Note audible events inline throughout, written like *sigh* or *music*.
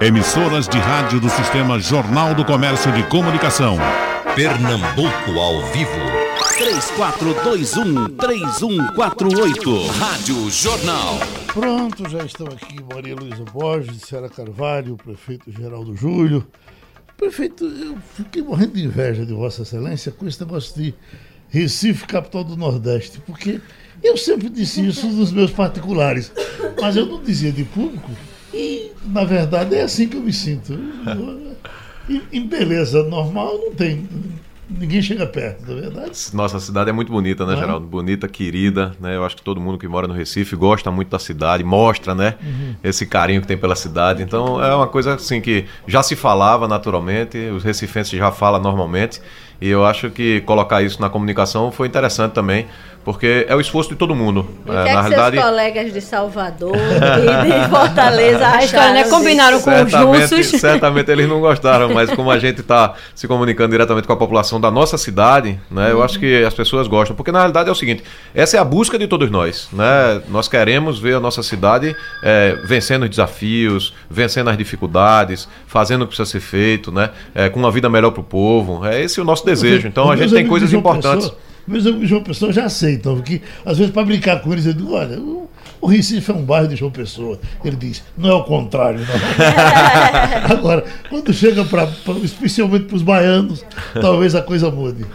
Emissoras de rádio do Sistema Jornal do Comércio de Comunicação. Pernambuco ao vivo. 3421-3148. Rádio Jornal. Pronto, já estão aqui Maria Luísa Borges, Sara Carvalho, o prefeito Geraldo Júlio. Prefeito, eu fiquei morrendo de inveja de Vossa Excelência com esse negócio de Recife, capital do Nordeste, porque eu sempre disse isso nos meus particulares, mas eu não dizia de público. E, na verdade, é assim que eu me sinto. Em, em beleza normal, não tem. Ninguém chega perto, na é verdade. Nossa, a cidade é muito bonita, né, é? Geraldo? Bonita, querida, né? Eu acho que todo mundo que mora no Recife gosta muito da cidade, mostra, né? Uhum. Esse carinho que tem pela cidade. Então, é uma coisa assim que já se falava naturalmente, os recifenses já falam normalmente. E eu acho que colocar isso na comunicação foi interessante também, porque é o esforço de todo mundo. E é, que na realidade, seus colegas de Salvador *laughs* e de Fortaleza acharam, né? Combinaram com os russos. *laughs* Certamente eles não gostaram, mas como a gente está se comunicando diretamente com a população da nossa cidade, né? Eu acho que as pessoas gostam, porque na realidade é o seguinte: essa é a busca de todos nós, né? Nós queremos ver a nossa cidade é, vencendo os desafios, vencendo as dificuldades, fazendo o que precisa ser feito, né? É, com uma vida melhor para o povo. É esse o nosso desejo. Então a gente tem coisas importantes. Pessoa amigos de João Pessoa já aceitam, porque às vezes para brincar com eles, eu digo, olha, o, o Recife é um bairro de João Pessoa. Ele diz, não é o contrário, não. *laughs* Agora, quando chega para, especialmente para os baianos, talvez a coisa mude.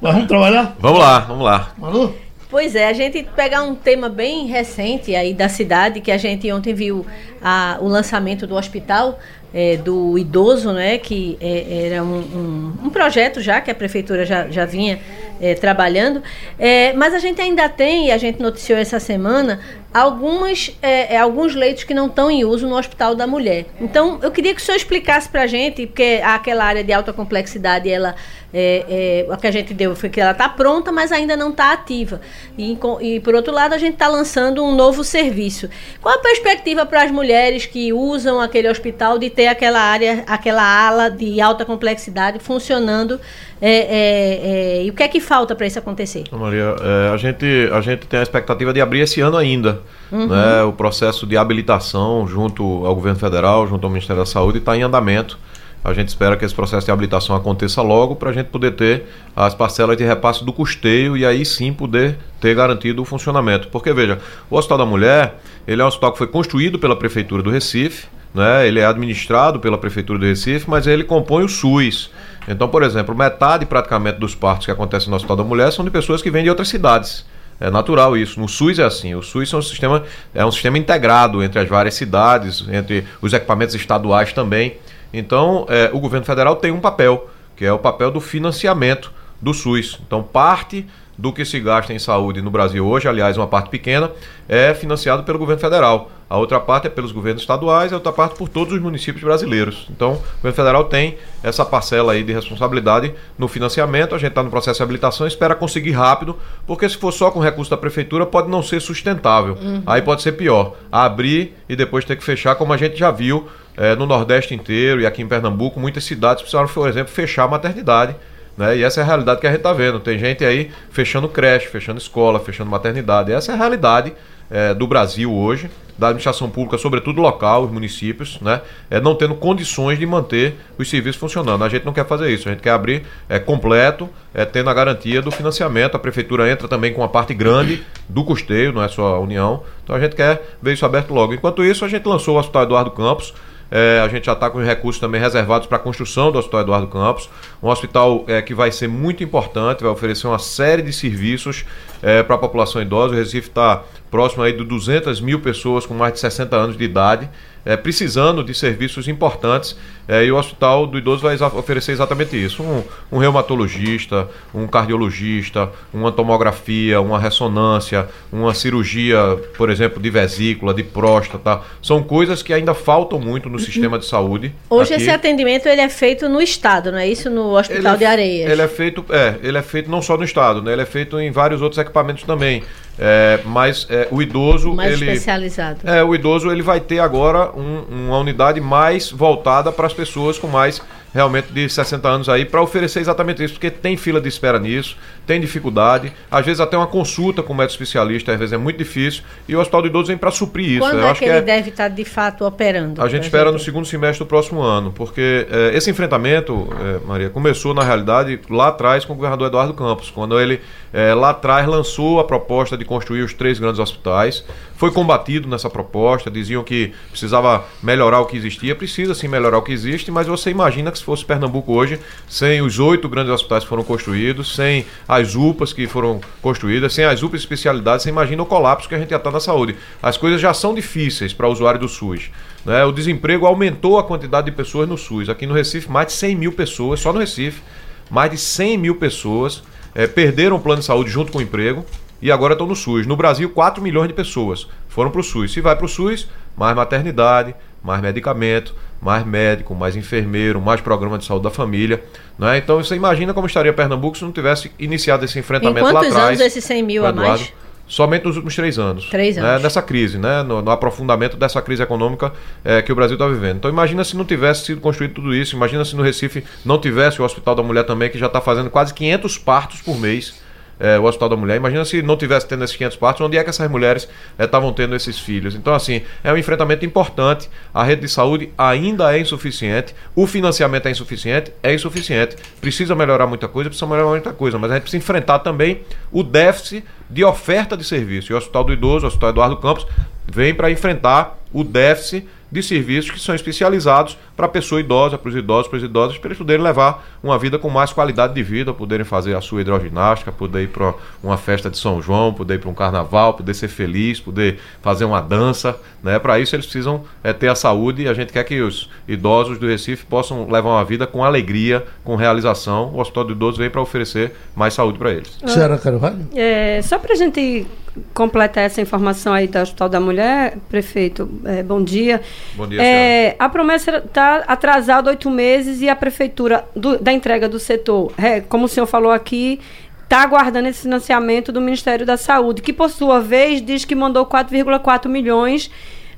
Mas vamos trabalhar? Vamos lá, vamos lá. Manu? Pois é, a gente pegar um tema bem recente aí da cidade, que a gente ontem viu a, o lançamento do hospital é, do idoso, né, que é, era um, um, um, projeto já que a prefeitura já, já vinha é, trabalhando, é, mas a gente ainda tem, e a gente noticiou essa semana, algumas, é, é, alguns leitos que não estão em uso no Hospital da Mulher. Então, eu queria que o senhor explicasse para a gente, porque aquela área de alta complexidade, ela, é, é, o que a gente deu foi que ela está pronta, mas ainda não está ativa. E, e, por outro lado, a gente está lançando um novo serviço. Qual a perspectiva para as mulheres que usam aquele hospital de ter aquela área, aquela ala de alta complexidade funcionando? É, é, é, e o que é que falta para isso acontecer? Maria, é, a, gente, a gente tem a expectativa de abrir esse ano ainda. Uhum. Né? O processo de habilitação junto ao governo federal, junto ao Ministério da Saúde, está em andamento. A gente espera que esse processo de habilitação aconteça logo para a gente poder ter as parcelas de repasse do custeio e aí sim poder ter garantido o funcionamento. Porque, veja, o Hospital da Mulher, ele é um hospital que foi construído pela Prefeitura do Recife, né? ele é administrado pela Prefeitura do Recife, mas ele compõe o SUS. Então, por exemplo, metade praticamente dos partos que acontecem no Hospital da Mulher são de pessoas que vêm de outras cidades. É natural isso. No SUS é assim. O SUS é um sistema, é um sistema integrado entre as várias cidades, entre os equipamentos estaduais também. Então, é, o governo federal tem um papel, que é o papel do financiamento do SUS. Então, parte do que se gasta em saúde no Brasil hoje, aliás, uma parte pequena, é financiado pelo governo federal. A outra parte é pelos governos estaduais e a outra parte por todos os municípios brasileiros. Então, o governo federal tem essa parcela aí de responsabilidade no financiamento. A gente está no processo de habilitação, espera conseguir rápido, porque se for só com recurso da prefeitura, pode não ser sustentável. Uhum. Aí pode ser pior. Abrir e depois ter que fechar, como a gente já viu é, no Nordeste inteiro e aqui em Pernambuco, muitas cidades precisaram, por exemplo, fechar a maternidade né? E essa é a realidade que a gente está vendo. Tem gente aí fechando creche, fechando escola, fechando maternidade. Essa é a realidade é, do Brasil hoje, da administração pública, sobretudo local, os municípios, né? É, não tendo condições de manter os serviços funcionando. A gente não quer fazer isso, a gente quer abrir é, completo, é, tendo a garantia do financiamento. A prefeitura entra também com uma parte grande do custeio, não é só a União. Então a gente quer ver isso aberto logo. Enquanto isso, a gente lançou o Hospital Eduardo Campos é, a gente já está com recursos também reservados para a construção do Hospital Eduardo Campos. Um hospital é, que vai ser muito importante, vai oferecer uma série de serviços é, para a população idosa. O Recife está próximo aí de 200 mil pessoas com mais de 60 anos de idade é, precisando de serviços importantes é, e o Hospital do Idoso vai oferecer exatamente isso: um, um, reumatologista, um cardiologista, uma tomografia, uma ressonância, uma cirurgia, por exemplo, de vesícula, de próstata. São coisas que ainda faltam muito no sistema de saúde. Hoje aqui. esse atendimento ele é feito no estado, não é isso? No Hospital ele, de Areias. Ele é feito, é, ele é feito não só no estado, né? Ele é feito em vários outros equipamentos também. É, mas é, o idoso mais ele especializado. É, o idoso ele vai ter agora um, uma unidade mais voltada para as pessoas com mais realmente de 60 anos aí para oferecer exatamente isso, porque tem fila de espera nisso, tem dificuldade, às vezes até uma consulta com o médico especialista, às vezes é muito difícil, e o Hospital do Idoso vem para suprir isso. Quando Eu é acho que ele é- deve estar de fato operando? a gente espera no segundo semestre do próximo ano, porque eh, esse enfrentamento, eh, Maria, começou na realidade lá atrás com o governador Eduardo Campos, quando ele eh, lá atrás lançou a proposta de construir os três grandes hospitais. Foi combatido nessa proposta, diziam que precisava melhorar o que existia, precisa sim melhorar o que existe, mas você imagina que se fosse Pernambuco hoje, sem os oito grandes hospitais que foram construídos, sem as UPAs que foram construídas, sem as UPAs especialidades, você imagina o colapso que a gente já está na saúde. As coisas já são difíceis para o usuário do SUS. né? O desemprego aumentou a quantidade de pessoas no SUS. Aqui no Recife, mais de 100 mil pessoas, só no Recife, mais de 100 mil pessoas eh, perderam o plano de saúde junto com o emprego e agora estão no SUS. No Brasil, 4 milhões de pessoas foram para o SUS. Se vai para o SUS, mais maternidade, mais medicamento, mais médico, mais enfermeiro, mais programa de saúde da família. Né? Então você imagina como estaria Pernambuco se não tivesse iniciado esse Em enfrentamento lá quantos atrás. anos esses 100 mil com a Eduardo. mais? Somente nos últimos três anos. Três né, anos. Dessa crise, né? No, no aprofundamento dessa crise econômica eh, que o Brasil está vivendo. Então imagina se não tivesse sido construído tudo isso. Imagina se no Recife não tivesse o Hospital da Mulher também, que já está fazendo quase 500 partos por mês. Eh, o Hospital da Mulher. Imagina se não tivesse tendo esses 500 partos, onde é que essas mulheres estavam tendo esses filhos? Então, assim, é um enfrentamento importante. A rede de saúde ainda é insuficiente. O financiamento é insuficiente? É insuficiente. Precisa melhorar muita coisa, precisa melhorar muita coisa. Mas a gente precisa enfrentar também o déficit de oferta de serviço. E o Hospital do Idoso, o Hospital Eduardo Campos, vem para enfrentar o déficit de serviços que são especializados para a pessoa idosa, para os idosos, para os idosos, para eles poderem levar uma vida com mais qualidade de vida, poderem fazer a sua hidroginástica, poder ir para uma festa de São João, poder ir para um carnaval, poder ser feliz, poder fazer uma dança. Né? Para isso eles precisam é, ter a saúde e a gente quer que os idosos do Recife possam levar uma vida com alegria, com realização. O Hospital do Idoso vem para oferecer mais saúde para eles. Senhora Carvalho? É, só para a gente completar essa informação aí do Hospital da Mulher, prefeito, é, bom dia. Bom dia, É, a promessa está atrasada oito meses e a prefeitura do- da entrega do setor, é, como o senhor falou aqui, está aguardando esse financiamento do Ministério da Saúde, que por sua vez diz que mandou 4,4 milhões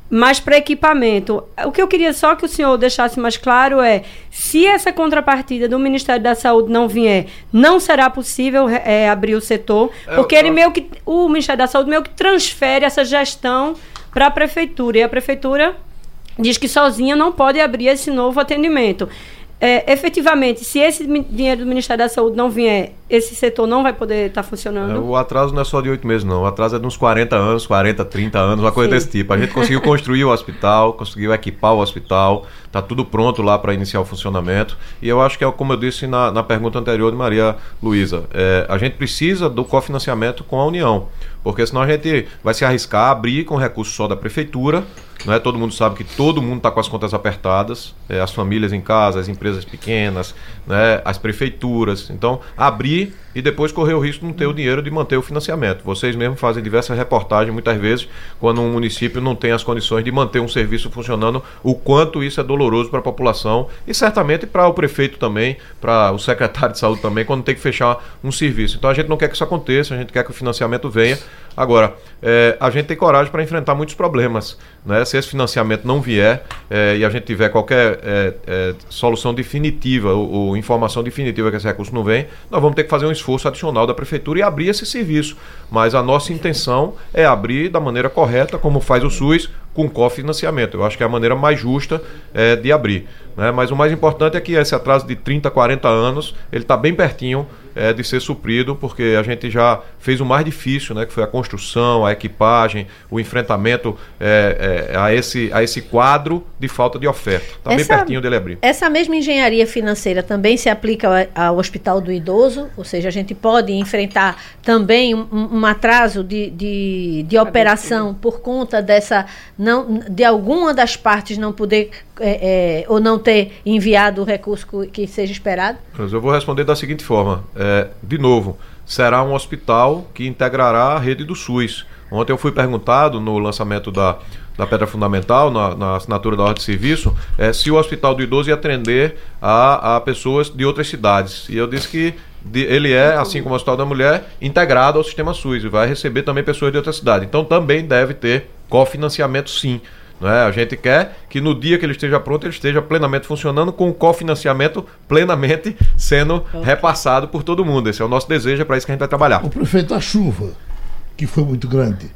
mas para equipamento. O que eu queria só que o senhor deixasse mais claro é: se essa contrapartida do Ministério da Saúde não vier, não será possível é, abrir o setor, porque eu ele acho- meio que o Ministério da Saúde meio que transfere essa gestão para a prefeitura e a prefeitura diz que sozinha não pode abrir esse novo atendimento. É, efetivamente, se esse dinheiro do Ministério da Saúde não vier, esse setor não vai poder estar É, funcionando. O atraso não é só de oito meses, não. O atraso é de uns 40 anos, 40, 30 anos, uma coisa Sim. desse tipo. A gente conseguiu construir o hospital, *laughs* conseguiu equipar o hospital, tá tudo pronto lá para iniciar o funcionamento. E eu acho que é como eu disse na, na pergunta anterior de Maria Luísa, é, a gente precisa do cofinanciamento com a União, porque senão a gente vai se arriscar a abrir com recurso só da prefeitura. Não é? Todo mundo sabe que todo mundo está com as contas apertadas, é, as famílias em casa, as empresas pequenas, né, as prefeituras. Então, abrir e depois correr o risco de não ter o dinheiro de manter o financiamento. Vocês mesmos fazem diversas reportagens, muitas vezes, quando um município não tem as condições de manter um serviço funcionando, o quanto isso é doloroso para a população e certamente para o prefeito também, para o secretário de saúde também, quando tem que fechar um serviço. Então a gente não quer que isso aconteça, a gente quer que o financiamento venha. Agora, eh, a gente tem coragem para enfrentar muitos problemas. Né? Se esse financiamento não vier eh, e a gente tiver qualquer eh, eh, solução definitiva ou, ou informação definitiva que esse recurso não vem, nós vamos ter que fazer um esforço adicional da prefeitura e abrir esse serviço. Mas a nossa intenção é abrir da maneira correta, como faz o SUS, com cofinanciamento. Eu acho que é a maneira mais justa eh, de abrir. Né? Mas o mais importante é que esse atraso de 30, 40 anos, ele está bem pertinho eh, de ser suprido, porque a gente já fez o mais difícil, né? que foi a construção, a equipagem, o enfrentamento eh, eh, a, esse, a esse quadro de falta de oferta. Está bem Essa- pertinho dele abrir. Essa mesma engenharia financeira também se aplica ao, ao Hospital do Idoso, ou seja, a gente pode enfrentar também um, um- atraso de, de, de operação por conta dessa não de alguma das partes não poder é, é, ou não ter enviado o recurso que- que seja esperado. Mas eu vou responder da seguinte forma: É, de novo, será um hospital que integrará a rede do SUS. Ontem eu fui perguntado no lançamento da, da Pedra Fundamental, na, na assinatura da ordem de serviço, é, se o Hospital do Idoso ia atender a, a pessoas de outras cidades. E eu disse que de- ele é, assim como o Hospital da Mulher, integrado ao sistema SUS e vai receber também pessoas de outra cidade. Então também deve ter cofinanciamento sim. Não é? A gente quer que no dia que ele esteja pronto, ele esteja plenamente funcionando, com o cofinanciamento plenamente sendo repassado por todo mundo. Esse é o nosso desejo, é para isso que a gente vai trabalhar. O prefeito, a chuva, que foi muito grande,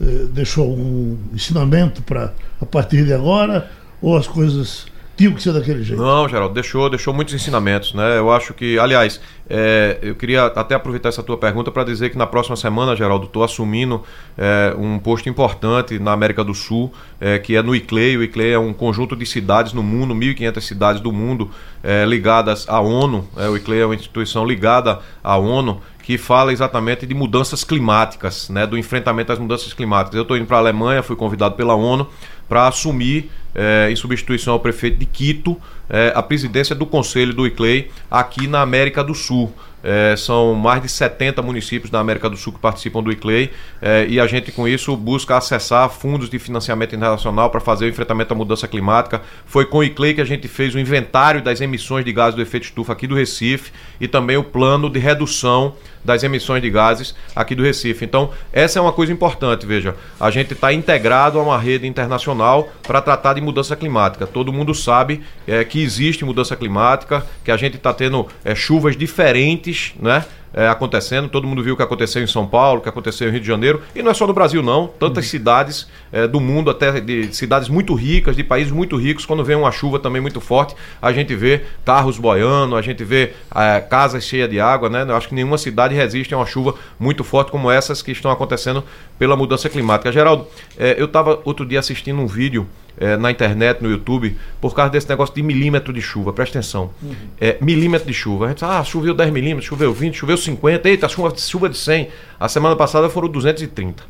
eh, deixou um ensinamento para a partir de agora, ou as coisas que ser daquele jeito? Não, Geraldo, deixou, deixou muitos ensinamentos, né? Eu acho que, aliás, é, eu queria até aproveitar essa tua pergunta para dizer que na próxima semana, Geraldo, estou assumindo é, um posto importante na América do Sul, é, que é no ICLEI. O ICLEI é um conjunto de cidades no mundo, 1.500 cidades do mundo é, ligadas à ONU. É, o ICLEI é uma instituição ligada à ONU que fala exatamente de mudanças climáticas, né, do enfrentamento às mudanças climáticas. Eu estou indo para a Alemanha, fui convidado pela ONU para assumir, eh, em substituição ao prefeito de Quito, eh, a presidência do Conselho do ICLEI aqui na América do Sul. É, são mais de 70 municípios da América do Sul que participam do ICLEI e a gente com isso busca acessar fundos de financiamento internacional para fazer o enfrentamento à mudança climática. Foi com o ICLEI que a gente fez o inventário das emissões de gases do efeito estufa aqui do Recife e também o plano de redução das emissões de gases aqui do Recife. Então, essa é uma coisa importante, veja, a gente está integrado a uma rede internacional para tratar de mudança climática. Todo mundo sabe é, que existe mudança climática, que a gente está tendo é, chuvas diferentes, né? É, acontecendo. Todo mundo viu o que aconteceu em São Paulo, o que aconteceu em Rio de Janeiro. E não é só no Brasil, não. Tantas uhum. cidades é, do mundo, até de cidades muito ricas, de países muito ricos, quando vem uma chuva também muito forte, a gente vê carros boiando, a gente vê é, casas cheias de água, né? Eu acho que nenhuma cidade resiste a uma chuva muito forte como essas que estão acontecendo pela mudança climática. Geraldo, é, eu estava outro dia assistindo um vídeo é, na internet, no YouTube, por causa desse negócio de milímetro de chuva. Presta atenção. Uhum. É, milímetro de chuva. A gente fala, ah, choveu 10 milímetros, choveu 20, choveu 50, eita, chuva, chuva de 100. A semana passada foram 230.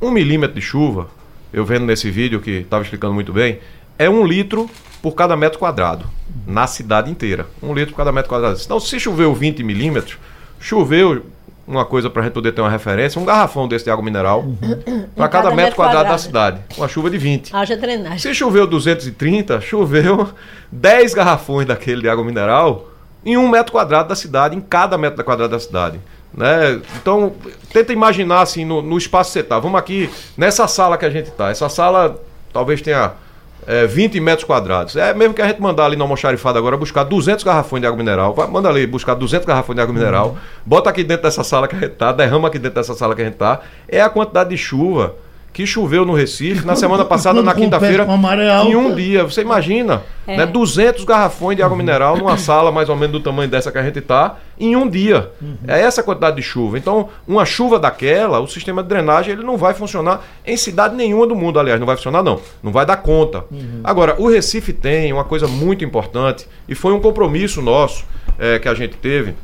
Um milímetro de chuva, eu vendo nesse vídeo que estava explicando muito bem, é um litro por cada metro quadrado, na cidade inteira. Um litro por cada metro quadrado. Então, se choveu 20 milímetros, choveu uma coisa para a gente poder ter uma referência, um garrafão desse de água mineral uhum. para cada, cada, metro, quadrado, quadrado, da cidade. Uma chuva de 20. Haja drenagem. Se choveu 230, choveu 10 garrafões daquele de água mineral em um metro quadrado da cidade, em cada metro quadrado da cidade. Né? Então, tenta imaginar assim no, no espaço que você está. Vamos aqui nessa sala que a gente está. Essa sala talvez tenha é, 20 metros quadrados. É mesmo que a gente mandar ali no almoxarifado agora buscar 200 garrafões de água mineral. Vai, manda ali buscar 200 garrafões de água mineral. Uhum. Bota aqui dentro dessa sala que a gente tá, derrama aqui dentro dessa sala que a gente tá. É a quantidade de chuva que choveu no Recife na semana passada, *laughs* na quinta-feira, em um dia. Você imagina, é. né, 200 garrafões de água mineral numa sala mais ou menos do tamanho dessa que a gente está, em um dia. Uhum. É essa quantidade de chuva. Então, uma chuva daquela, o sistema de drenagem ele não vai funcionar em cidade nenhuma do mundo, aliás, não vai funcionar não. Não vai dar conta. Uhum. Agora, o Recife tem uma coisa muito importante e foi um compromisso nosso é, que a gente teve,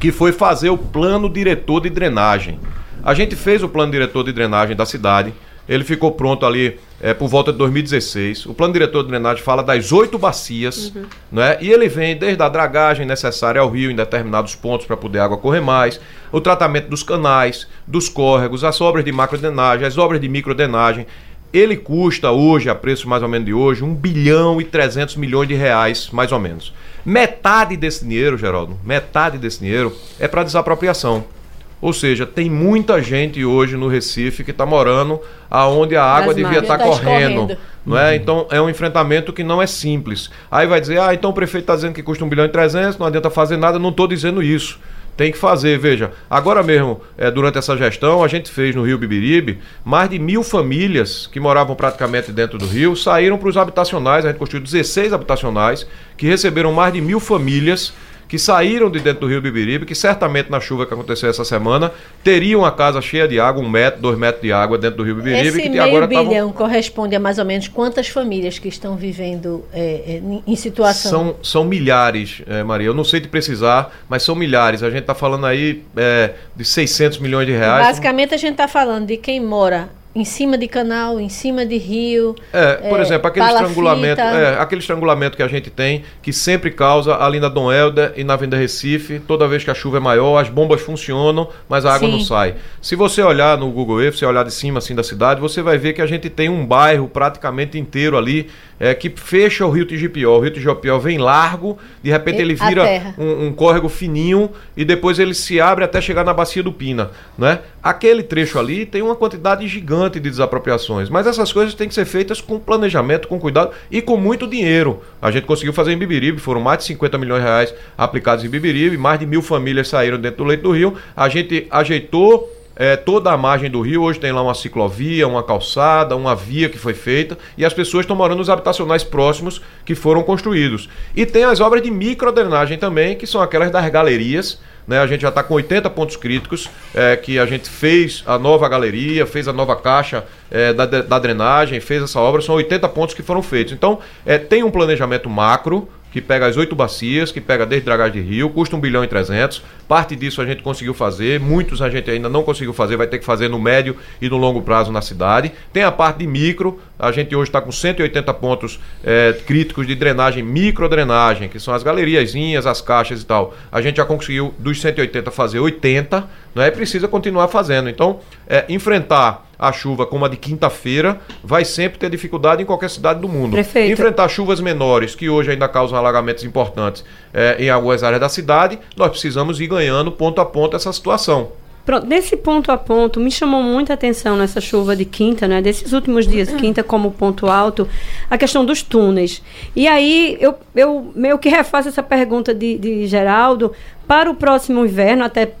que foi fazer o plano diretor de drenagem. A gente fez o plano diretor de drenagem da cidade. Ele ficou pronto ali é, por volta de 2016. O plano diretor de drenagem fala das oito bacias, uhum. né? e ele vem desde a dragagem necessária ao rio em determinados pontos para poder a água correr mais, o tratamento dos canais, dos córregos, as obras de macrodrenagem, as obras de microdrenagem. Ele custa hoje, a preço mais ou menos de hoje, 1 bilhão e 300 milhões de reais, mais ou menos. Metade desse dinheiro, Geraldo, metade desse dinheiro é para desapropriação. Ou seja, tem muita gente hoje no Recife que está morando aonde a água Mas devia estar tá correndo. Não é? Então é um enfrentamento que não é simples. Aí vai dizer, ah, então o prefeito está dizendo que custa 1 bilhão e 300, não adianta fazer nada. Não estou dizendo isso. Tem que fazer, veja. Agora mesmo, é, durante essa gestão, a gente fez no Rio Bibiribe mais de mil famílias que moravam praticamente dentro do rio saíram para os habitacionais. A gente construiu 16 habitacionais que receberam mais de mil famílias que saíram de dentro do rio Bibiribe, que certamente na chuva que aconteceu essa semana, teriam a casa cheia de água, um metro, dois metros de água dentro do rio Bibiribe. Esse que meio agora bilhão tavam... corresponde a mais ou menos quantas famílias que estão vivendo é, é em situação? São, são milhares, é, Maria. Eu não sei te precisar, mas são milhares. A gente está falando aí é, de 600 milhões de reais. Basicamente a gente está falando de quem mora em cima de canal, em cima de rio. É, por é, exemplo, aquele estrangulamento, é, aquele estrangulamento que a gente tem, que sempre causa ali na Dom Helder e na Avenida Recife, toda vez que a chuva é maior, as bombas funcionam, mas a água Sim. não sai. Se você olhar no Google Earth, se você olhar de cima assim da cidade, você vai ver que a gente tem um bairro praticamente inteiro ali é, que fecha o rio Tigipió. O rio Tigipió vem largo, de repente E- ele vira um, um córrego fininho e depois ele se abre até chegar na bacia do Pina, né? Aquele trecho ali tem uma quantidade gigante de desapropriações, mas essas coisas têm que ser feitas com planejamento, com cuidado e com muito dinheiro. A gente conseguiu fazer em Bibiribe, foram mais de 50 milhões de reais aplicados em Bibiribe, mais de mil famílias saíram dentro do leito do rio. A gente ajeitou é, toda a margem do rio hoje tem lá uma ciclovia, uma calçada, uma via que foi feita e as pessoas estão morando nos habitacionais próximos que foram construídos. E tem as obras de microdrenagem também, que são aquelas das galerias. Né, a gente já está com 80 pontos críticos, é, que a gente fez a nova galeria, fez a nova caixa é, da, da drenagem, fez essa obra, são 80 pontos que foram feitos. Então, é, tem um planejamento macro, que pega as oito bacias, que pega desde dragagem de rio, custa 1 bilhão e 300. Parte disso a gente conseguiu fazer, muitos a gente ainda não conseguiu fazer, vai ter que fazer no médio e no longo prazo na cidade. Tem a parte de micro, a gente hoje está com 180 pontos eh, críticos de drenagem, microdrenagem, que são as galeriazinhas, as caixas e tal. A gente já conseguiu dos 180 fazer 80, não é? Precisa continuar fazendo. Então, eh, enfrentar a chuva como a de quinta-feira vai sempre ter dificuldade em qualquer cidade do mundo. Prefeito. Enfrentar chuvas menores, que hoje ainda causam alagamentos importantes eh, em algumas áreas da cidade, nós precisamos ir ganhando ponto a ponto essa situação. Pronto, nesse ponto a ponto, me chamou muita atenção nessa chuva de quinta, né? Desses últimos dias, quinta como ponto alto, a questão dos túneis. E aí eu, eu meio que refaço essa pergunta de, de Geraldo para o próximo inverno, até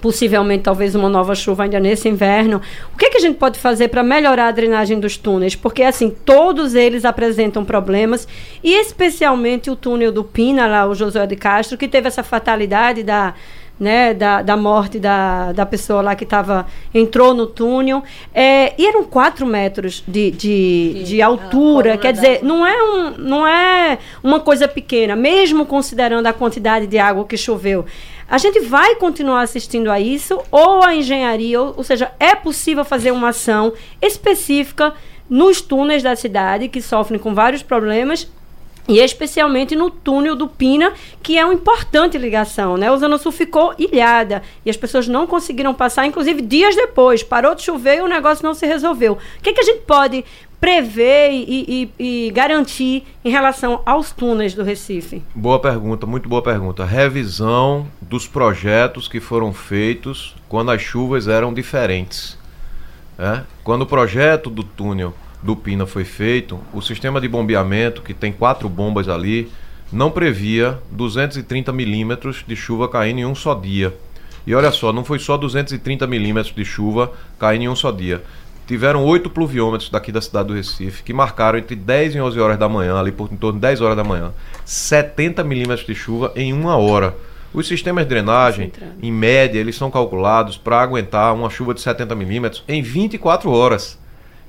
possivelmente talvez uma nova chuva ainda nesse inverno. O que, é que a gente pode fazer para melhorar a drenagem dos túneis? Porque assim, todos eles apresentam problemas e especialmente o túnel do Pina, lá o Josué de Castro, que teve essa fatalidade da né, da, da morte da, da pessoa lá que tava, entrou no túnel. É, e eram 4 metros de, de, De- altura. Quer dizer, não é, um, não é uma coisa pequena, mesmo considerando a quantidade de água que choveu. A gente vai continuar assistindo a isso, ou a engenharia, ou, ou seja, é possível fazer uma ação específica nos túneis da cidade, que sofrem com vários problemas, e especialmente no túnel do Pina, que é uma importante ligação, né? O Zona Sul ficou ilhada e as pessoas não conseguiram passar, inclusive dias depois. Parou de chover e o negócio não se resolveu. O que, que a gente pode prever e, e- e garantir em relação aos túneis do Recife? Boa pergunta, muito boa pergunta. Revisão dos projetos que foram feitos quando as chuvas eram diferentes. É? Quando o projeto do túnel do Pina foi feito, o sistema de bombeamento, que tem quatro bombas ali, não previa 230 milímetros de chuva caindo em um só dia. E olha só, não foi só 230 milímetros de chuva caindo em um só dia. Tiveram oito pluviômetros daqui da cidade do Recife, que marcaram entre 10 e 11 horas da manhã, ali por em torno de 10 horas da manhã, 70 milímetros de chuva em uma hora. Os sistemas de drenagem, em média, eles são calculados para aguentar uma chuva de 70 milímetros em 24 horas.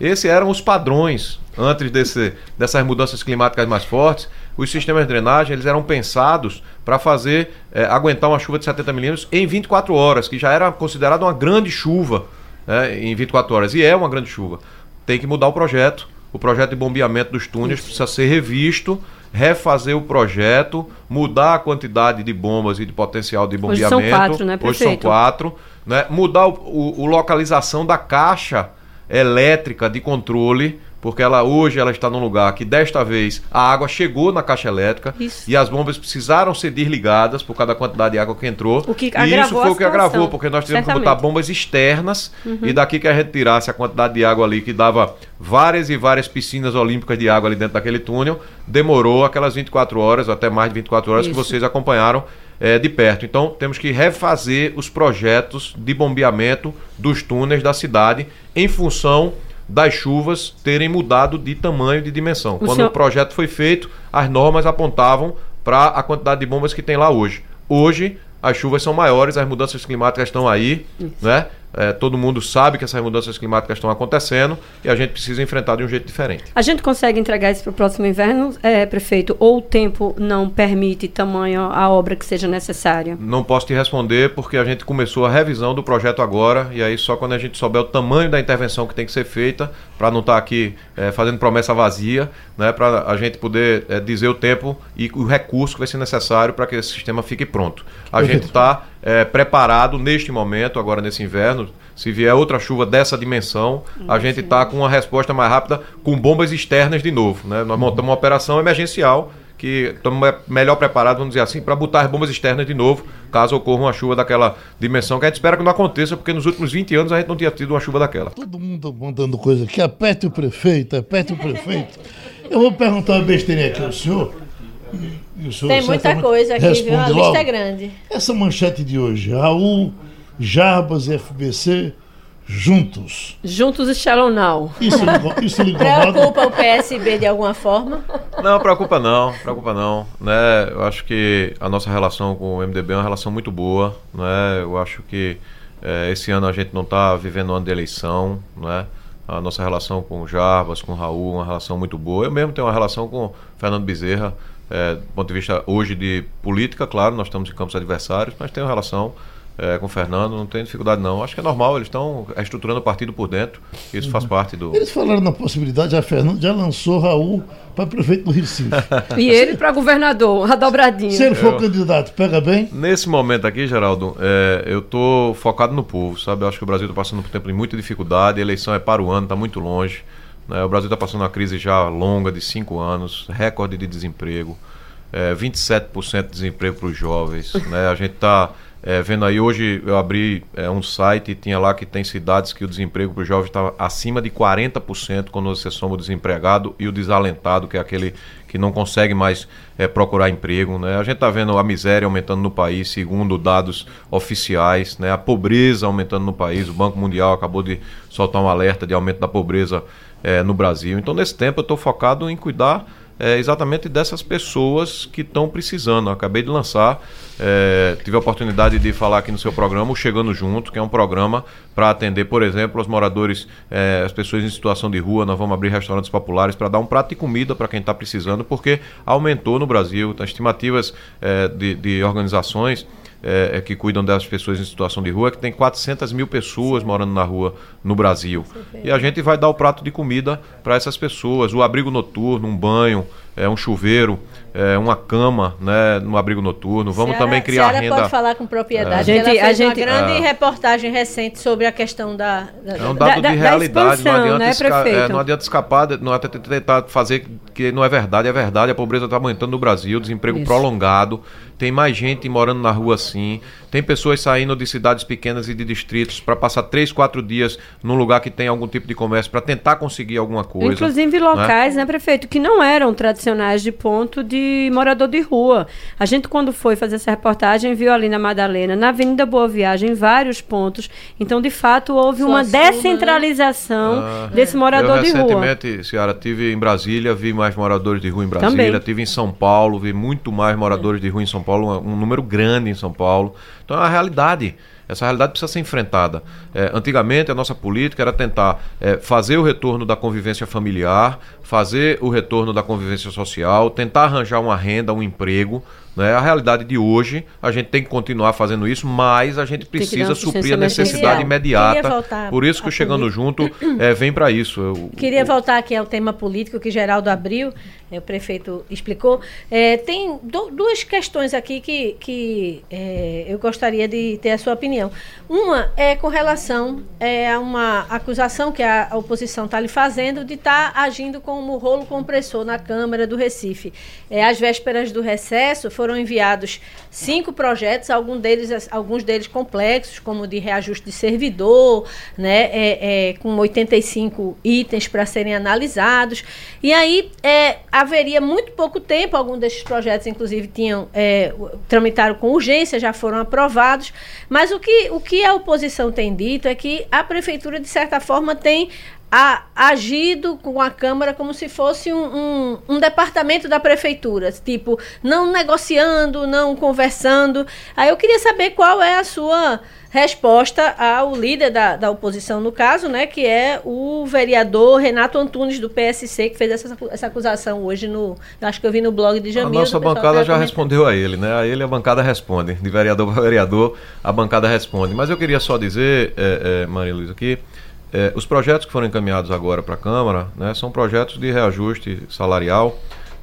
Esses eram os padrões antes desse, dessas mudanças climáticas mais fortes. Os sistemas de drenagem eles eram pensados para fazer eh, aguentar uma chuva de 70 milímetros em 24 horas, que já era considerada uma grande chuva né, em 24 horas. E é uma grande chuva. Tem que mudar o projeto. O projeto de bombeamento dos túneis precisa ser revisto, refazer o projeto, mudar a quantidade de bombas e de potencial de Hoje são bombeamento. quatro, né, Hoje são prefeito? quatro. Né? Mudar o, o- o localização da caixa elétrica de controle, porque ela hoje ela está num lugar que desta vez a água chegou na caixa elétrica Isso. e as bombas precisaram ser desligadas por causa da quantidade de água que entrou. O que e isso foi o que agravou, porque nós tivemos que certamente. Uhum. botar bombas externas e daqui que a gente tirasse a quantidade de água ali que dava várias e várias piscinas olímpicas de água ali dentro daquele túnel, demorou aquelas 24 horas, até mais de 24 horas que Isso. vocês acompanharam eh, de perto. Então temos que refazer os projetos de bombeamento dos túneis da cidade em função das chuvas terem mudado de tamanho, de dimensão. Quando senhor- o projeto foi feito, as normas apontavam para a quantidade de bombas que tem lá hoje. Hoje, as chuvas são maiores, as mudanças climáticas estão aí, né? É, todo mundo sabe que essas mudanças climáticas estão acontecendo e a gente precisa enfrentar de um jeito diferente. A gente consegue entregar isso para o próximo inverno, é, prefeito? Ou o tempo não permite tamanho a obra que seja necessária? Não posso te responder porque a gente começou a revisão do projeto agora e aí só quando a gente souber o tamanho da intervenção que tem que ser feita, para não estar aqui eh, fazendo promessa vazia, né, para a gente poder eh, dizer o tempo e o recurso que vai ser necessário para que esse sistema fique pronto. A gente está é, preparado neste momento, agora nesse inverno. Se vier outra chuva dessa dimensão, a gente está com uma resposta mais rápida com bombas externas de novo. Né? Nós montamos uma operação emergencial que estamos melhor preparados, vamos dizer assim, para botar as bombas externas de novo, caso ocorra uma chuva daquela dimensão, que a gente espera que não aconteça, porque nos últimos 20 anos a gente não tinha tido uma chuva daquela. Todo mundo mandando coisa aqui, aperte o prefeito, aperte o prefeito. Eu vou perguntar uma besteirinha aqui ao senhor. Tem muita coisa aqui, viu? A lista logo. é grande. Essa manchete de hoje, Raul, Jarbas e FBC juntos. Juntos e Shallow Now. Isso, isso lhe *laughs* incomoda? Preocupa o PSB de alguma forma? Não, preocupa não, preocupa não. Né? Eu acho que a nossa relação com o MDB é uma relação muito boa. Né? Eu acho que é, esse ano a gente não está vivendo um ano de eleição. Né? A nossa relação com o Jarbas, com o Raul, uma relação muito boa. Eu mesmo tenho uma relação com o Fernando Bezerra, é, do ponto de vista hoje de política, claro, nós estamos em campos adversários, mas tenho uma relação é, com o Fernando, não tem dificuldade não. Acho que é normal, eles estão estruturando o partido por dentro, isso uhum. faz parte do. Eles falaram na possibilidade, a Fernando já lançou Raul para prefeito do Recife. *laughs* e ele para governador, a dobradinha. Se ele for eu, candidato, pega bem? Nesse momento aqui, Geraldo, é, eu tô focado no povo, sabe? Eu acho que o Brasil está passando por um tempo de muita dificuldade, a eleição é para o ano, está muito longe. Né? O Brasil está passando uma crise já longa de cinco anos, recorde de desemprego, é, 27% de desemprego para os jovens. *laughs* Né? A gente está é, vendo aí, hoje eu abri é, um site e tinha lá que tem cidades que o desemprego para os jovens está acima de 40% quando você soma o desempregado e o desalentado, que é aquele que não consegue mais é, procurar emprego. Né? A gente está vendo a miséria aumentando no país, segundo dados oficiais, né? a pobreza aumentando no país. O Banco Mundial acabou de soltar um alerta de aumento da pobreza é, no Brasil. Então, nesse tempo, eu estou focado em cuidar é, exatamente dessas pessoas que estão precisando. Eu acabei de lançar, é, tive a oportunidade de falar aqui no seu programa, o Chegando Junto, que é um programa para atender, por exemplo, os moradores, é, as pessoas em situação de rua. Nós vamos abrir restaurantes populares para dar um prato de comida para quem está precisando, porque aumentou no Brasil. As estimativas de, de organizações é, é, que cuidam das pessoas em situação de rua, que tem 400 mil pessoas morando na rua no Brasil. E a gente vai dar o prato de comida para essas pessoas, o abrigo noturno, um banho, é, um chuveiro, é, uma cama né, no abrigo noturno. Vamos Ceará, também criar Ceará renda. pode falar com propriedade. É. A gente, ela fez a gente, uma grande é. reportagem recente sobre a questão da. da é um dado da, de realidade. Expansão, não, adianta né, esca é, não adianta escapar, não adianta tentar fazer que não é verdade, é verdade. A pobreza está aumentando no Brasil, desemprego Isso. prolongado. Tem mais gente morando na rua assim. Tem pessoas saindo de cidades pequenas e de distritos para passar três, quatro dias num lugar que tem algum tipo de comércio para tentar conseguir alguma coisa. Inclusive locais, né? né, prefeito, que não eram tradicionais de ponto de morador de rua. A gente, quando foi fazer essa reportagem, viu ali na Madalena, na Avenida Boa Viagem, vários pontos. Então, de fato, houve uma né? descentralização né? desse morador eu, de rua. Recentemente, senhora, tive em Brasília, vi mais moradores de rua em Brasília, Também. tive em São Paulo, vi muito mais moradores de rua em São Paulo, um, um número grande em São Paulo. Então é uma realidade. Essa realidade precisa ser enfrentada. É, antigamente, a nossa política era tentar é, fazer o retorno da convivência familiar, fazer o retorno da convivência social, tentar arranjar uma renda, um emprego. Né? A realidade de hoje, a gente tem que continuar fazendo isso, mas a gente precisa suprir a necessidade imediata. Por isso que o Chegando Junto *clears throat* é, vem para isso. Eu, Queria voltar aqui ao tema político que Geraldo abriu o prefeito explicou. É, tem do, duas questões aqui que, que é, eu gostaria de ter a sua opinião. Uma é com relação é, a uma acusação que a, a oposição está lhe fazendo de estar tá agindo como rolo compressor na Câmara do Recife. É, às vésperas do recesso foram enviados cinco projetos, alguns deles, alguns deles complexos, como de reajuste de servidor, né, é, é, com 85 itens para serem analisados. E aí é, haveria muito pouco tempo, alguns desses projetos, inclusive, tinham é, tramitaram com urgência, já foram aprovados. Mas o que, o que a oposição tem dito é que a prefeitura, de certa forma, tem a, agido com a Câmara como se fosse um, um, um, departamento da prefeitura, tipo, não negociando, não conversando. Aí eu queria saber qual é a sua resposta ao líder da, da oposição, no caso, né, que é o vereador Renato Antunes, do PSC, que fez essa, essa acusação hoje no. Acho que eu vi no blog de Jamil. A nossa bancada já respondeu a ele, né? A ele a bancada responde. De vereador para vereador, a bancada responde. Mas eu queria só dizer, é, é, Maria Luísa, que é, os projetos que foram encaminhados agora para a Câmara né, são projetos de reajuste salarial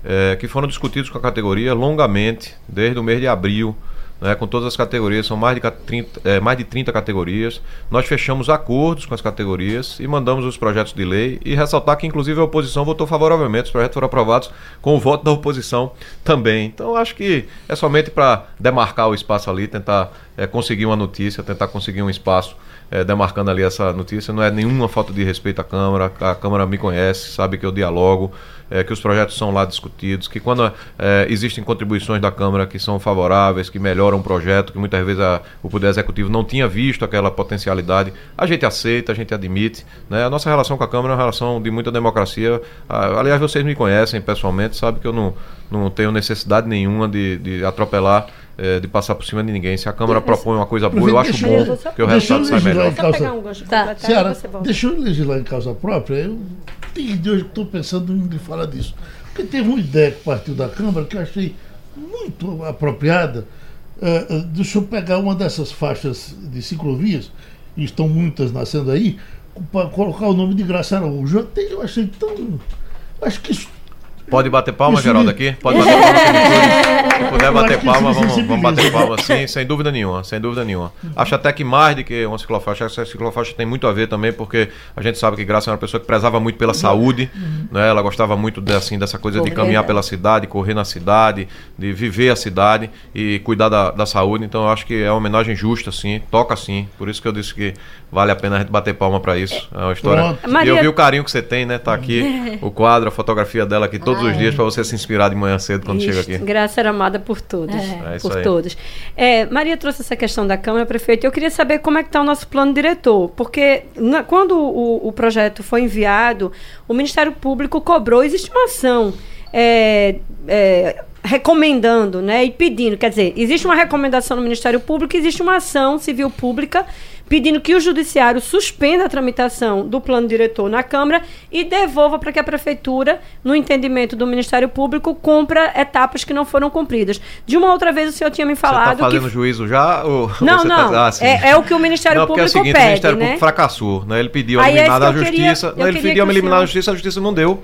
é, que foram discutidos com a categoria longamente, desde o mês de abril né, com todas as categorias, são mais de, 30, é, mais de 30 categorias. Nós fechamos acordos com as categorias e mandamos os projetos de lei e ressaltar que, inclusive, a oposição votou favoravelmente. Os projetos foram aprovados com o voto da oposição também. Então, acho que é somente para demarcar o espaço ali, tentar é, conseguir uma notícia, tentar conseguir um espaço é, demarcando ali essa notícia. Não é nenhuma falta de respeito à Câmara. A Câmara me conhece, sabe que eu dialogo é, que os projetos são lá discutidos, que quando é, existem contribuições da Câmara que são favoráveis, que melhoram o projeto, que muitas vezes a, o Poder Executivo não tinha visto aquela potencialidade, a gente aceita, a gente admite. Né? A nossa relação com a Câmara é uma relação de muita democracia. Aliás, vocês me conhecem pessoalmente, sabe que eu não, não tenho necessidade nenhuma de, de atropelar é, de passar por cima de ninguém. Se a Câmara propõe uma coisa boa, eu acho bom que o resultado sai melhor. Causa... Um tá. Senhora, deixa eu legislar em causa própria. Eu tenho de hoje que estou pensando em falar disso. Porque teve uma ideia que partiu da Câmara que eu achei muito apropriada. Uh, deixa eu pegar uma dessas faixas de ciclovias, e estão muitas nascendo aí, para colocar o nome de Graça Araújo. Eu, eu achei tão. Acho que isso Pode bater palma, Geraldo, aqui? Pode bater palma. *laughs* Se puder bater palma, vamos, vamos bater palma, sim, sem dúvida nenhuma, sem dúvida nenhuma. Acho até que mais do que uma ciclofaixa, essa ciclofaixa tem muito a ver também, porque a gente sabe que Graça é uma pessoa que prezava muito pela saúde, né? ela gostava muito de, assim, dessa coisa de caminhar pela cidade, correr na cidade, de viver a cidade e cuidar da, da saúde, então eu acho que é uma homenagem justa, sim, toca sim, por isso que eu disse que vale a pena a gente bater palma para isso, é uma história. Maria... E eu vi o carinho que você tem, né, tá aqui *laughs* o quadro, a fotografia dela aqui, todo todos os dias para você se inspirar de manhã cedo quando Isso. chega aqui. Graça era amada por todos. É. É por todos. É, Maria trouxe essa questão da Câmara, prefeito. Eu queria saber como é que está o nosso plano diretor, porque na, quando o, o, projeto foi enviado, o Ministério Público cobrou, existe uma ação. É, é, recomendando, né, e pedindo, quer dizer, existe uma recomendação no Ministério Público, existe uma ação civil pública pedindo que o Judiciário suspenda a tramitação do plano diretor na Câmara e devolva para que a Prefeitura, no entendimento do Ministério Público, cumpra etapas que não foram cumpridas. De uma outra vez o senhor tinha me falado. Você está fazendo que... juízo já? Ou não, não. Tá... Ah, é, é, o que o Ministério não, Público é o seguinte, pede. O Ministério né? Público fracassou. Né? Ele pediu a eliminar da Justiça. Queria, não, ele pediu a eliminar da Justiça, a Justiça não deu.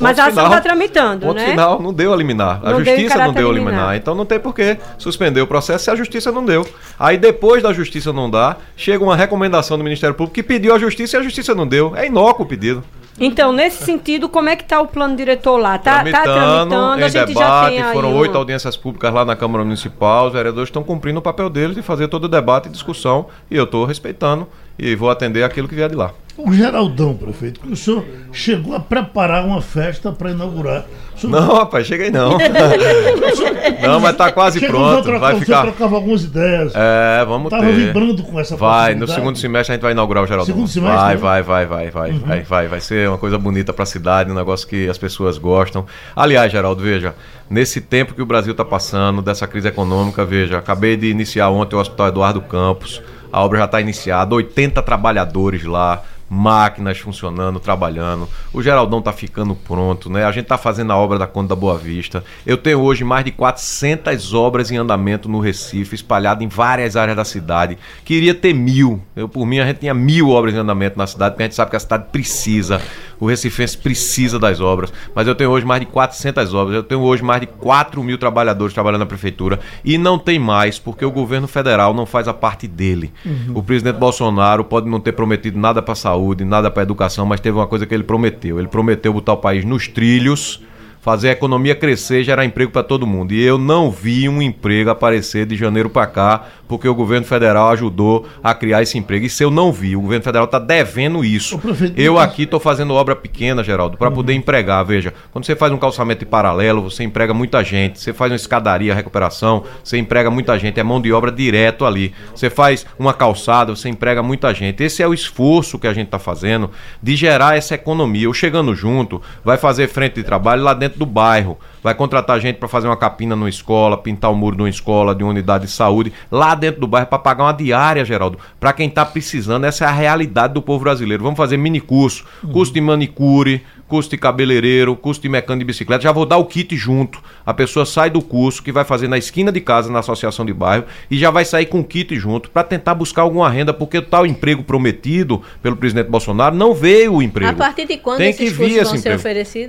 Mas a ação está tramitando, ponto né? final, não deu a liminar. Não a justiça não deu a liminar. liminar. Então não tem por que suspender o processo se a justiça não deu. Aí depois da justiça não dar, chega uma recomendação do Ministério Público que pediu a justiça e a justiça não deu. É inócuo o pedido. Então, nesse sentido, como é que está o plano diretor lá? Está tramitando, tá tramitando, em a gente debate, já tem foram oito audiências públicas lá na Câmara Municipal, os vereadores estão cumprindo o papel deles de fazer todo o debate e discussão, e eu estou respeitando e vou atender aquilo que vier de lá. O Geraldão, prefeito, que o senhor chegou a preparar uma festa para inaugurar. Senhor... Não, rapaz, cheguei não. *laughs* não, mas está quase pronto. Trocar, vai ficar. trocava algumas ideias. É, vamos Tava ter. vibrando com essa Vai, no segundo semestre a gente vai inaugurar o Geraldão. Segundo semestre? Vai, vai, vai, vai, vai, uhum. vai, vai. Vai ser uma coisa bonita para a cidade, um negócio que as pessoas gostam. Aliás, Geraldo, veja, nesse tempo que o Brasil está passando, dessa crise econômica, veja, acabei de iniciar ontem o Hospital Eduardo Campos. A obra já está iniciada, 80 trabalhadores lá, máquinas funcionando, trabalhando. O Geraldão está ficando pronto, né? A gente está fazendo a obra da Conta da Boa Vista. Eu tenho hoje mais de 400 obras em andamento no Recife, espalhado em várias áreas da cidade. Queria ter mil. Eu, por mim, a gente tinha mil obras em andamento na cidade, porque a gente sabe que a cidade precisa. O Recifense precisa das obras. Mas eu tenho hoje mais de 400 obras. Eu tenho hoje mais de 4 mil trabalhadores trabalhando na prefeitura. E não tem mais, porque o governo federal não faz a parte dele. Uhum. O presidente Bolsonaro pode não ter prometido nada para a saúde, nada para educação, mas teve uma coisa que ele prometeu. Ele prometeu botar o país nos trilhos fazer a economia crescer e gerar emprego para todo mundo. E eu não vi um emprego aparecer de janeiro para cá, porque o governo federal ajudou a criar esse emprego. Isso eu não vi. O governo federal está devendo isso. Eu aqui estou fazendo obra pequena, Geraldo, para uhum. poder empregar. Veja, quando você faz um calçamento em paralelo, você emprega muita gente. Você faz uma escadaria, recuperação, você emprega muita gente. É mão de obra direto ali. Você faz uma calçada, você emprega muita gente. Esse é o esforço que a gente está fazendo de gerar essa economia. Eu chegando junto, vai fazer frente de trabalho lá dentro dentro do bairro. Vai contratar gente para fazer uma capina numa escola, pintar o muro de uma escola, de uma unidade de saúde, lá dentro do bairro, para pagar uma diária, Geraldo. Para quem está precisando, essa é a realidade do povo brasileiro. Vamos fazer mini curso, curso de manicure, curso de cabeleireiro, curso de mecânico de bicicleta, já vou dar o kit junto. A pessoa sai do curso que vai fazer na esquina de casa, na associação de bairro, e já vai sair com o kit junto para tentar buscar alguma renda, porque o tal emprego prometido pelo presidente Bolsonaro não veio o emprego. A partir de quando Tem que vir esse emprego.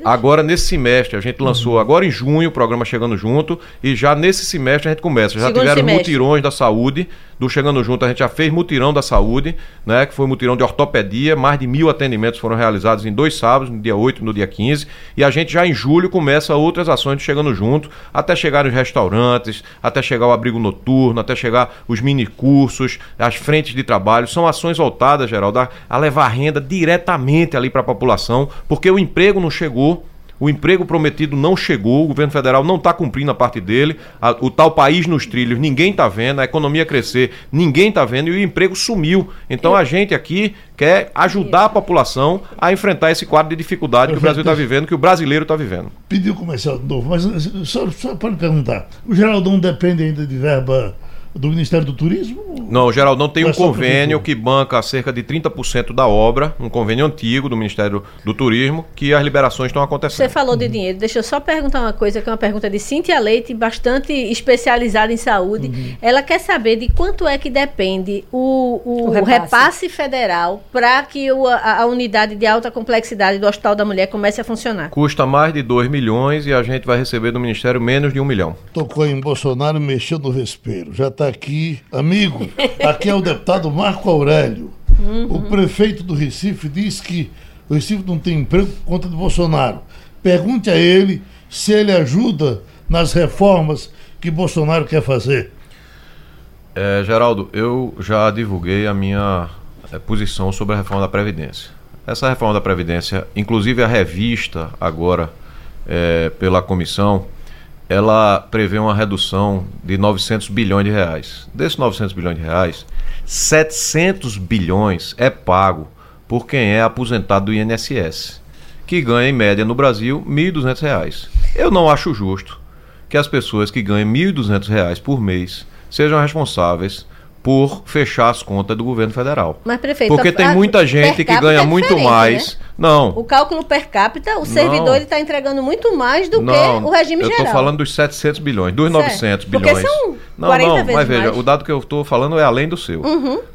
Agora, nesse semestre, a gente lançou, uhum. agora agora em junho, o programa Chegando Junto, e já nesse semestre a gente começa. Já Segundo tiveram semestre. mutirões da saúde, do Chegando Junto a gente já fez mutirão da saúde, né, que foi mutirão de ortopedia, mais de mil atendimentos foram realizados em dois sábados, no dia 8 e no dia 15, e a gente já em julho começa outras ações de Chegando Junto, até chegar nos restaurantes, até chegar o abrigo noturno, até chegar os mini cursos, as frentes de trabalho, são ações voltadas, Geraldo, a levar renda diretamente ali para a população, porque o emprego não chegou, o emprego prometido não chegou, o governo federal não está cumprindo a parte dele, a- o tal país nos trilhos, ninguém está vendo, a economia crescer, ninguém está vendo e o emprego sumiu. Então a gente aqui quer ajudar a população a enfrentar esse quadro de dificuldade que o Brasil está vivendo, que o brasileiro está vivendo. Pediu comercial de novo, mas eh, só, só para perguntar: o Geraldão depende ainda de verba do Ministério do Turismo? Não, Geraldão tem um é convênio que banca cerca de 30% da obra, um convênio antigo do Ministério do Turismo, que as liberações estão Você acontecendo. falou de dinheiro. Deixa eu só perguntar uma coisa, que é uma pergunta de Cíntia Leite, bastante especializada em saúde. Uhum. Ela quer saber de quanto é que depende o, o, O o repasse. repasse. federal para que o- a, a unidade de alta complexidade do Hospital da Mulher comece a funcionar. Custa mais de 2 milhões e a gente vai receber do Ministério menos de um milhão. Tocou em Bolsonaro e mexeu no vespeiro. Já está aqui, amigo. Aqui é o deputado Marco Aurélio. O prefeito do Recife diz que o Recife não tem emprego por conta de Bolsonaro. Pergunte a ele se ele ajuda nas reformas que Bolsonaro quer fazer. É, Geraldo, eu já divulguei a minha é, posição sobre a reforma da Previdência. Essa reforma da Previdência, inclusive a revista agora é, pela comissão, ela prevê uma redução de 900 bilhões de reais. Desses 900 bilhões de reais, 700 bilhões é pago por quem é aposentado do INSS, que ganha em média no Brasil 1.200 reais. Eu não acho justo que as pessoas que ganham 1.200 reais por mês sejam responsáveis por fechar as contas do governo federal. Mas, prefeito, Porque a- tem muita gente que ganha é muito mais. né? Não. O cálculo per capita, o servidor está entregando muito mais do Não, que o regime eu geral. estou falando dos 700 bilhões, dos Certo. 900 Porque bilhões. são não, 40 não, vezes mas veja, mais. Uhum. o dado que eu estou falando é além do seu.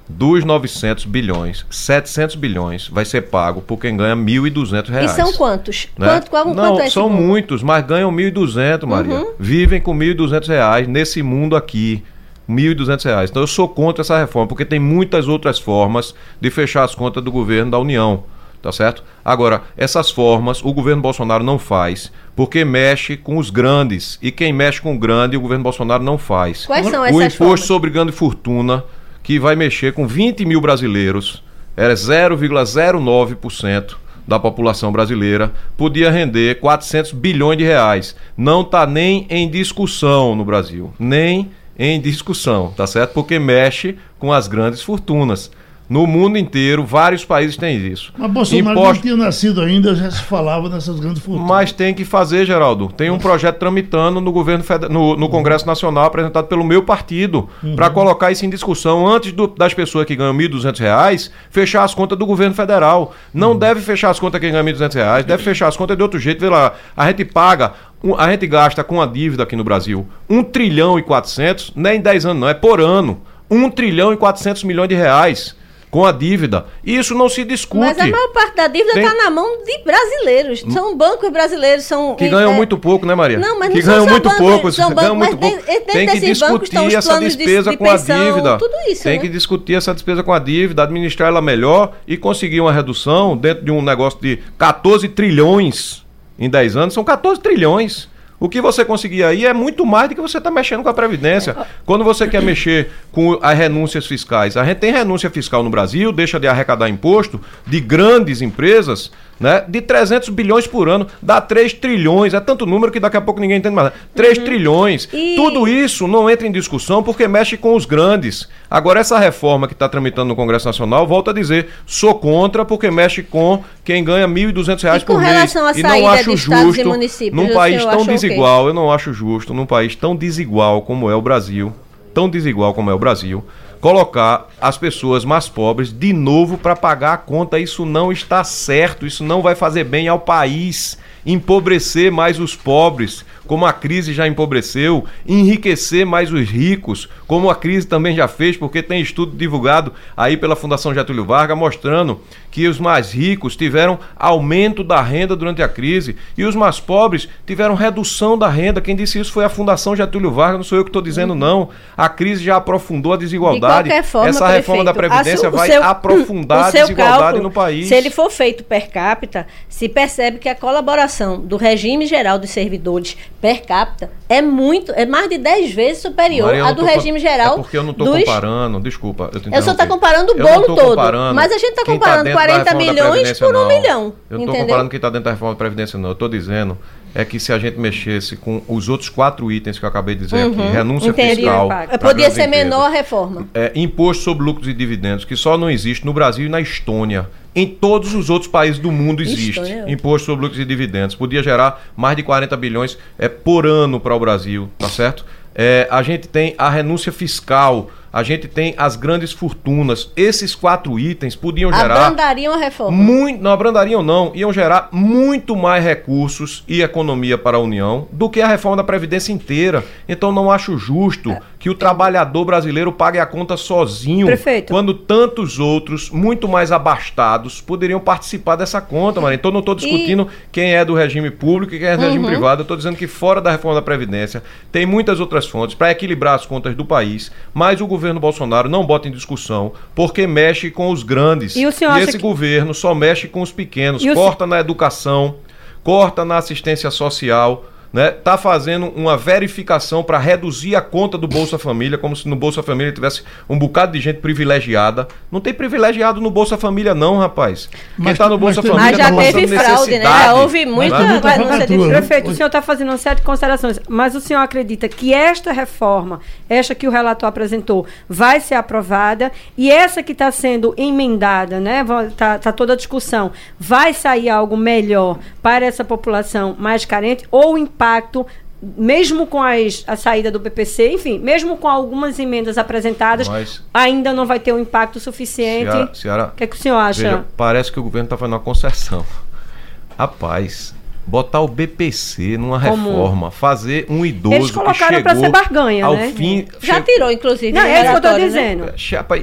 Dos 900 bilhões, 700 bilhões vai ser pago por quem ganha 1.200 E reais. são quantos? né? Quanto, qual, não, quanto é são muitos, mas ganham 1.200, Maria. Uhum. Vivem com 1.200 reais nesse mundo aqui. 1.200 reais. Então eu sou contra essa reforma, porque tem muitas outras formas de fechar as contas do governo da União. Tá certo? Agora, essas formas o governo Bolsonaro não faz, porque mexe com os grandes. E quem mexe com o grande, o governo Bolsonaro não faz. Quais são o essas imposto formas? sobre grande fortuna, que vai mexer com 20 mil brasileiros, era 0,09% da população brasileira, podia render 400 bilhões de reais. Não está nem em discussão no Brasil, nem em discussão, tá certo? Porque mexe com as grandes fortunas. No mundo inteiro, vários países têm isso. Mas Bolsonaro Imposto- não tinha nascido ainda, já se falava nessas grandes fortunas. mas tem que fazer, Geraldo. Tem um projeto tramitando no governo feder- no, no Congresso Nacional apresentado pelo meu partido para colocar isso em discussão antes do- das pessoas que ganham 1.200 reais fechar as contas do governo federal. Não deve fechar as contas quem ganha 1.200 reais, deve fechar as contas de outro jeito. Vê lá, a gente paga, a gente gasta com a dívida aqui no Brasil 1 trilhão e 400, não é em 10 anos não, é por ano. 1 trilhão e 400 milhões de reais com a dívida. Isso não se discute. Mas a maior parte da dívida Tem- está na mão de brasileiros. São bancos brasileiros, são. Que ganham é, muito pouco, né, Maria? Não, mas não que são ganham só muito bancos, pouco, são ganham bancos, muito mas pouco. dentro Tem que discutir essa planos de- despesa de com pensão, a dívida. tudo isso, Tem né? que discutir essa despesa com a dívida, administrar ela melhor e conseguir uma redução dentro de um negócio de 14 trilhões em 10 anos. São 14 trilhões. O que você conseguir aí é muito mais do que você está mexendo com a Previdência. Quando você quer mexer com as renúncias fiscais, a gente tem renúncia fiscal no Brasil, deixa de arrecadar imposto de grandes empresas, né? De 300 bilhões por ano, dá 3 trilhões. É tanto número que daqui a pouco ninguém entende mais. 3 trilhões. E- Tudo isso não entra em discussão porque mexe com os grandes. Agora, essa reforma que está tramitando no Congresso Nacional, volto a dizer, sou contra porque mexe com quem ganha 1.200 reais E com por mês. relação à e não saída acho de estados e justo, municípios, num país tão desigual, eu não acho justo, num país tão desigual como é o Brasil, tão desigual como é o Brasil, colocar as pessoas mais pobres de novo para pagar a conta. Isso não está certo, isso não vai fazer bem ao país. Empobrecer mais os pobres. Como a crise já empobreceu, enriquecer mais os ricos, como a crise também já fez, porque tem estudo divulgado aí pela Fundação Getúlio Vargas mostrando que os mais ricos tiveram aumento da renda durante a crise e os mais pobres tiveram redução da renda. Quem disse isso foi a Fundação Getúlio Vargas, não sou eu que estou dizendo, não. A crise já aprofundou a desigualdade. De forma, Essa reforma da Previdência vai seu, aprofundar *clears throat* a desigualdade cálculo, no país. Se ele for feito per capita, se percebe que a colaboração do regime geral dos servidores per capita é muito, é mais de 10 vezes superior Maria, à do regime geral. É porque eu não estou dos... comparando, desculpa. Eu, eu só está comparando o bolo todo. Mas a gente está comparando tá 40 milhões por um milhão. Eu não estou comparando quem está dentro da reforma da Previdência, não. Eu estou dizendo é que se a gente mexesse com os outros quatro itens que eu acabei de dizer uhum. aqui, renúncia Entendi. fiscal. Podia ser menor a reforma. É, imposto sobre lucros e dividendos, que só não existe no Brasil e na Estônia. Em todos os outros países do mundo existe Estônia. imposto sobre lucros e dividendos. Podia gerar mais de 40 bilhões é, por ano para o Brasil, tá certo? É, a gente tem a renúncia fiscal a gente tem as grandes fortunas. Esses quatro itens podiam gerar. Abrandariam a reforma. Muito, não abrandariam, não. Iam gerar muito mais recursos e economia para a União do que a reforma da Previdência inteira. Então não acho justo é. que o trabalhador brasileiro pague a conta sozinho. Prefeito. Quando tantos outros, muito mais abastados, poderiam participar dessa conta, Maria. Então não estou discutindo e... quem é do regime público e quem é do uhum. regime privado. Eu estou dizendo que fora da reforma da Previdência tem muitas outras fontes para equilibrar as contas do país, mas o governo governo Bolsonaro não bota em discussão, porque mexe com os grandes. E, e esse que... governo só mexe com os pequenos, e corta o... na educação, corta na assistência social né, tá fazendo uma verificação para reduzir a conta do Bolsa Família, como se no Bolsa Família tivesse um bocado de gente privilegiada. Não tem privilegiado no Bolsa Família, não, rapaz. Mas, Quem está no Bolsa mas, Família mas já tá teve fraude, né? Houve muita denúncia de prefeito. O senhor está fazendo uma série de considerações, mas o senhor acredita que esta reforma, esta que o relator apresentou, vai ser aprovada e essa que está sendo emendada, né? Está tá toda a discussão, vai sair algo melhor para essa população mais carente ou impacto mesmo com as, a saída do BPC, enfim, mesmo com algumas emendas apresentadas, Mas, ainda não vai ter um impacto suficiente. O que, é que o senhor acha? Veja, parece que o governo está fazendo uma concessão. *laughs* Rapaz, botar o BPC numa Como? reforma, fazer um idoso Eles colocaram para ser barganha, ao né? fim... Já che... tirou, inclusive. Não, é isso que eu estou dizendo. Né?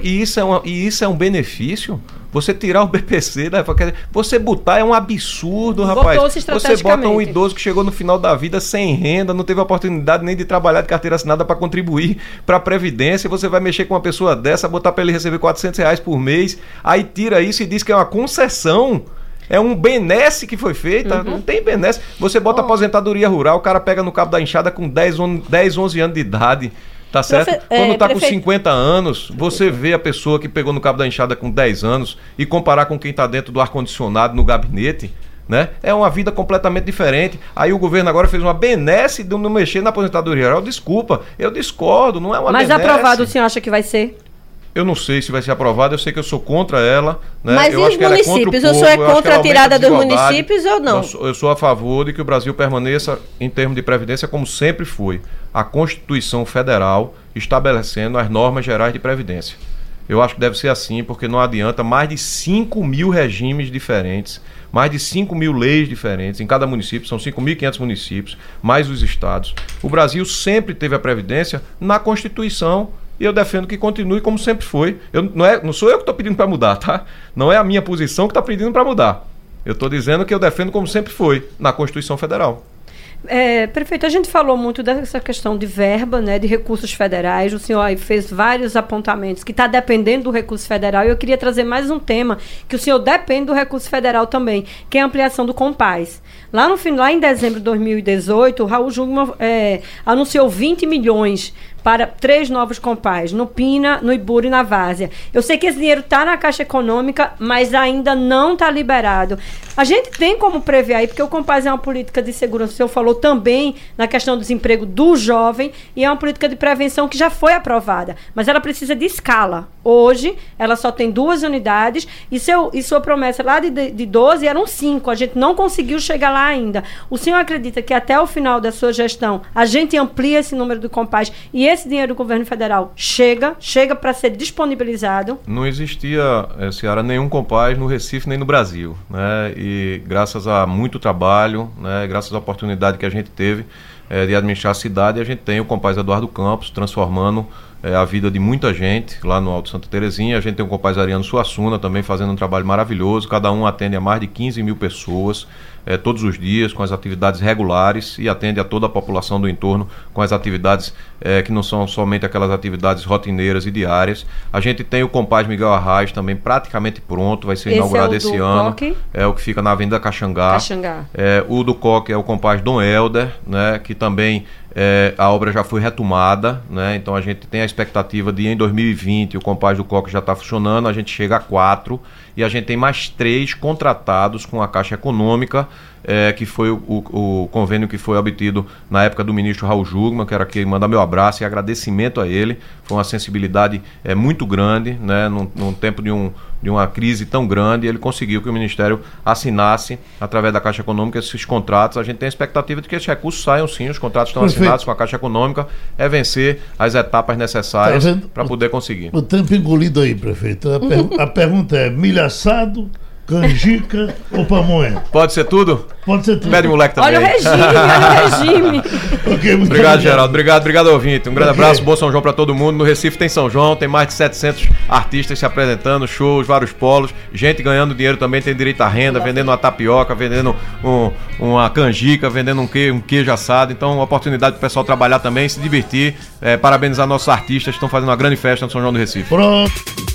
E, isso é uma, e isso é um benefício? Você tirar o BPC, né? você botar é um absurdo, rapaz. Você bota um idoso que chegou no final da vida sem renda, não teve oportunidade nem de trabalhar de carteira assinada para contribuir para a Previdência. Você vai mexer com uma pessoa dessa, botar para ele receber 400 reais por mês, aí tira isso e diz que é uma concessão. É um benesse que foi feita. Uhum. Não tem benesse. Você bota oh. aposentadoria rural, o cara pega no cabo da enxada com 10, 10 11 anos de idade. Tá certo? Profe Quando está é, com 50 anos, você vê a pessoa que pegou no cabo da enxada com 10 anos e comparar com quem está dentro do ar-condicionado no gabinete. Né? É uma vida completamente diferente. Aí o governo agora fez uma benesse de não mexer na aposentadoria rural. Desculpa, eu discordo, não é uma Mas benesse. aprovado o senhor acha que vai ser? Eu não sei se vai ser aprovado, eu sei que eu sou contra ela. Né? Mas eu e os municípios? É o senhor é contra a tirada dos municípios ou não? Eu sou, eu sou, a favor de que o Brasil permaneça em termos de previdência como sempre foi. A Constituição Federal estabelecendo as normas gerais de previdência. Eu acho que deve ser assim, porque não adianta mais de 5 mil regimes diferentes, mais de 5 mil leis diferentes em cada município, são 5.500 municípios, mais os estados. O Brasil sempre teve a Previdência na Constituição e eu defendo que continue como sempre foi. Eu, não, é, não sou eu que estou pedindo para mudar, tá? Não é a minha posição que está pedindo para mudar. Eu estou dizendo que eu defendo como sempre foi, na Constituição Federal. É, prefeito, a gente falou muito dessa questão de verba, né, de recursos federais. O senhor fez vários apontamentos que está dependendo do recurso federal. E eu queria trazer mais um tema que o senhor depende do recurso federal também, que é a ampliação do Compaz. Lá no lá em dezembro de 2018, o Raul Jungmann é, anunciou 20 milhões para três novos compais, no Pina, no Ibura e na Várzea. Eu sei que esse dinheiro está na Caixa Econômica, mas ainda não está liberado. A gente tem como prever aí, porque o Compaz é uma política de segurança, o senhor falou também na questão do desemprego do jovem, e é uma política de prevenção que já foi aprovada, mas ela precisa de escala. Hoje, ela só tem duas unidades, e, seu, e sua promessa lá de, de 12 eram cinco, a gente não conseguiu chegar lá ainda. O senhor acredita que até o final da sua gestão a gente amplia esse número de Compaz e esse dinheiro do governo federal chega, chega para ser disponibilizado. Não existia, eh, Ciara, nenhum compás no Recife nem no Brasil. Né? E graças a muito trabalho, né, graças à oportunidade que a gente teve, é, de administrar a cidade. A gente tem o compaz Eduardo Campos transformando é, a vida de muita gente lá no Alto Santa Terezinha. A gente tem o compaz Ariano Suassuna também fazendo um trabalho maravilhoso. Cada um atende a mais de 15 mil pessoas é, todos os dias com as atividades regulares e atende a toda a população do entorno com as atividades é, que não são somente aquelas atividades rotineiras e diárias. A gente tem o Compaz Miguel Arraes também praticamente pronto, vai ser Esse inaugurado é o esse ano. Coque? É o que fica na Avenida Caxangá. Caxangá. É, o do Coque é o Compaz Dom Helder, né, que também é, a obra já foi retomada, né? Então a gente tem a expectativa de em 2020 o Compaz do Coque já está funcionando, a gente chega a quatro e a gente tem mais três contratados com a Caixa Econômica, é, que foi o, o, o, convênio que foi obtido na época do ministro Raul Jugman, quero aqui mandar meu abraço e agradecimento a ele. Foi uma sensibilidade é, muito grande, né, num, num tempo de, um, de uma crise tão grande, ele conseguiu que o Ministério assinasse, através da Caixa Econômica, esses contratos. A gente tem a expectativa de que esses recursos saiam sim, os contratos estão Perfeito. assinados com a Caixa Econômica, é vencer as etapas necessárias Tá para poder conseguir. O tempo engolido aí, prefeito. A, per- a pergunta é: milho assado, canjica ou pamonha? Pode ser tudo? Pode ser tudo. Pede moleque também. Olha o regime, olha o *laughs* regime. Ok, muito Obrigado, Geraldo. Obrigado, obrigado, ouvinte. Um grande abraço, bom São João para todo mundo. No Recife tem São João, tem mais de 700 artistas se apresentando, shows, vários polos, gente ganhando dinheiro também, tem direito à renda, vendendo uma tapioca, vendendo um- uma canjica, vendendo um queijo, um queijo assado. Então, uma oportunidade para o pessoal trabalhar também, se divertir. É, parabenizar nossos artistas que estão fazendo uma grande festa no São João do Recife. Pronto.